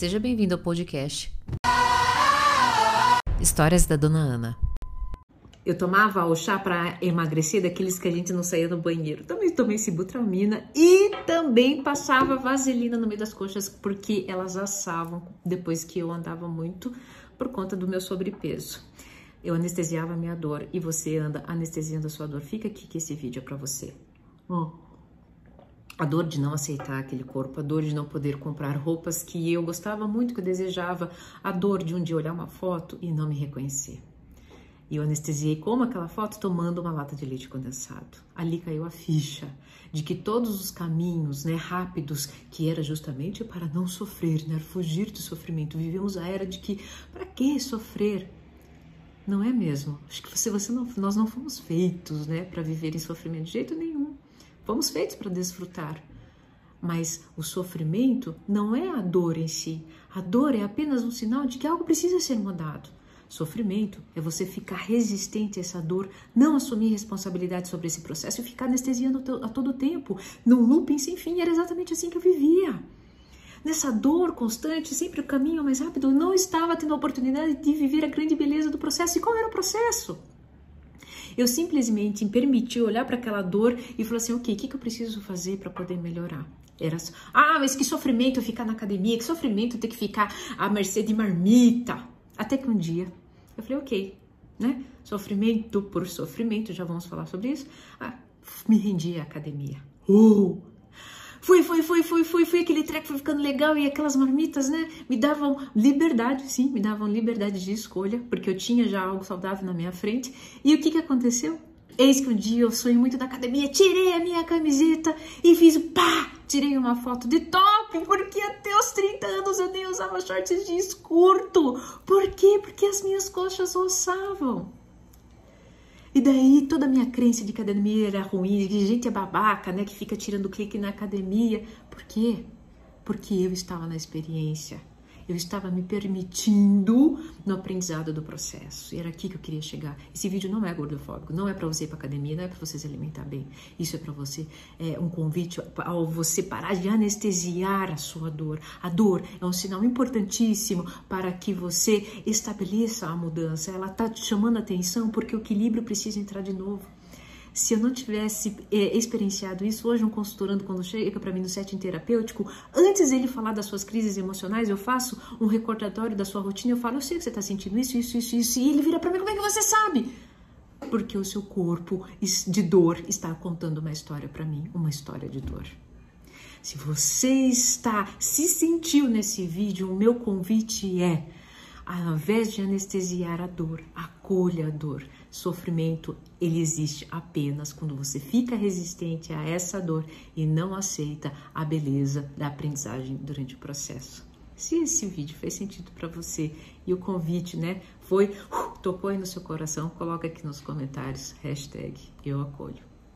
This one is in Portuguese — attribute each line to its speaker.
Speaker 1: Seja bem-vindo ao podcast Histórias da Dona Ana.
Speaker 2: Eu tomava o chá para emagrecer, daqueles que a gente não saía do banheiro. Também tomei sibutramina e também passava vaselina no meio das coxas porque elas assavam depois que eu andava muito por conta do meu sobrepeso. Eu anestesiava a minha dor e você anda anestesiando a sua dor. Fica aqui que esse vídeo é para você. Hum. A dor de não aceitar aquele corpo, a dor de não poder comprar roupas que eu gostava muito, que eu desejava, a dor de um dia olhar uma foto e não me reconhecer. E eu anestesiei como aquela foto tomando uma lata de leite condensado. Ali caiu a ficha de que todos os caminhos, né, rápidos, que era justamente para não sofrer, né, fugir do sofrimento. Vivemos a era de que para que sofrer? Não é mesmo? Acho que você, você não, nós não fomos feitos, né, para viver em sofrimento de jeito nenhum. Fomos feitos para desfrutar. Mas o sofrimento não é a dor em si. A dor é apenas um sinal de que algo precisa ser mudado. Sofrimento é você ficar resistente a essa dor, não assumir responsabilidade sobre esse processo e ficar anestesiando a todo tempo, num looping sem fim. Era exatamente assim que eu vivia. Nessa dor constante, sempre o caminho mais rápido, eu não estava tendo a oportunidade de viver a grande beleza do processo. E qual era o processo? Eu simplesmente me permiti olhar para aquela dor e falar assim: ok, o que, que eu preciso fazer para poder melhorar? Era só, ah, mas que sofrimento ficar na academia, que sofrimento ter que ficar à mercê de marmita. Até que um dia eu falei, ok, né? Sofrimento por sofrimento, já vamos falar sobre isso. Ah, me rendi à academia. Uh! Fui, fui, fui, fui, fui, fui, aquele treco foi ficando legal e aquelas marmitas, né, me davam liberdade, sim, me davam liberdade de escolha, porque eu tinha já algo saudável na minha frente. E o que que aconteceu? Eis que um dia eu sonhei muito da academia, tirei a minha camiseta e fiz pá! Tirei uma foto de top, porque até os 30 anos eu nem usava shorts jeans curto. Por quê? Porque as minhas coxas roçavam. E daí toda a minha crença de academia era ruim, que gente é babaca, né, que fica tirando clique na academia. Por quê? Porque eu estava na experiência eu estava me permitindo no aprendizado do processo. E era aqui que eu queria chegar. Esse vídeo não é gordofóbico, não é para você ir para academia, não é para você se alimentar bem. Isso é para você, é um convite ao você parar de anestesiar a sua dor. A dor é um sinal importantíssimo para que você estabeleça a mudança. Ela está te chamando a atenção porque o equilíbrio precisa entrar de novo. Se eu não tivesse é, experienciado isso, hoje um consultorando, quando chega para mim no setting terapêutico, antes ele falar das suas crises emocionais, eu faço um recordatório da sua rotina, eu falo, eu sei que você está sentindo isso, isso, isso, isso, e ele vira para mim, como é que você sabe? Porque o seu corpo de dor está contando uma história para mim, uma história de dor. Se você está, se sentiu nesse vídeo, o meu convite é ao invés de anestesiar a dor, acolha a dor. Sofrimento, ele existe apenas quando você fica resistente a essa dor e não aceita a beleza da aprendizagem durante o processo. Se esse vídeo fez sentido para você e o convite, né, foi, uh, tocou aí no seu coração, coloca aqui nos comentários, hashtag eu acolho.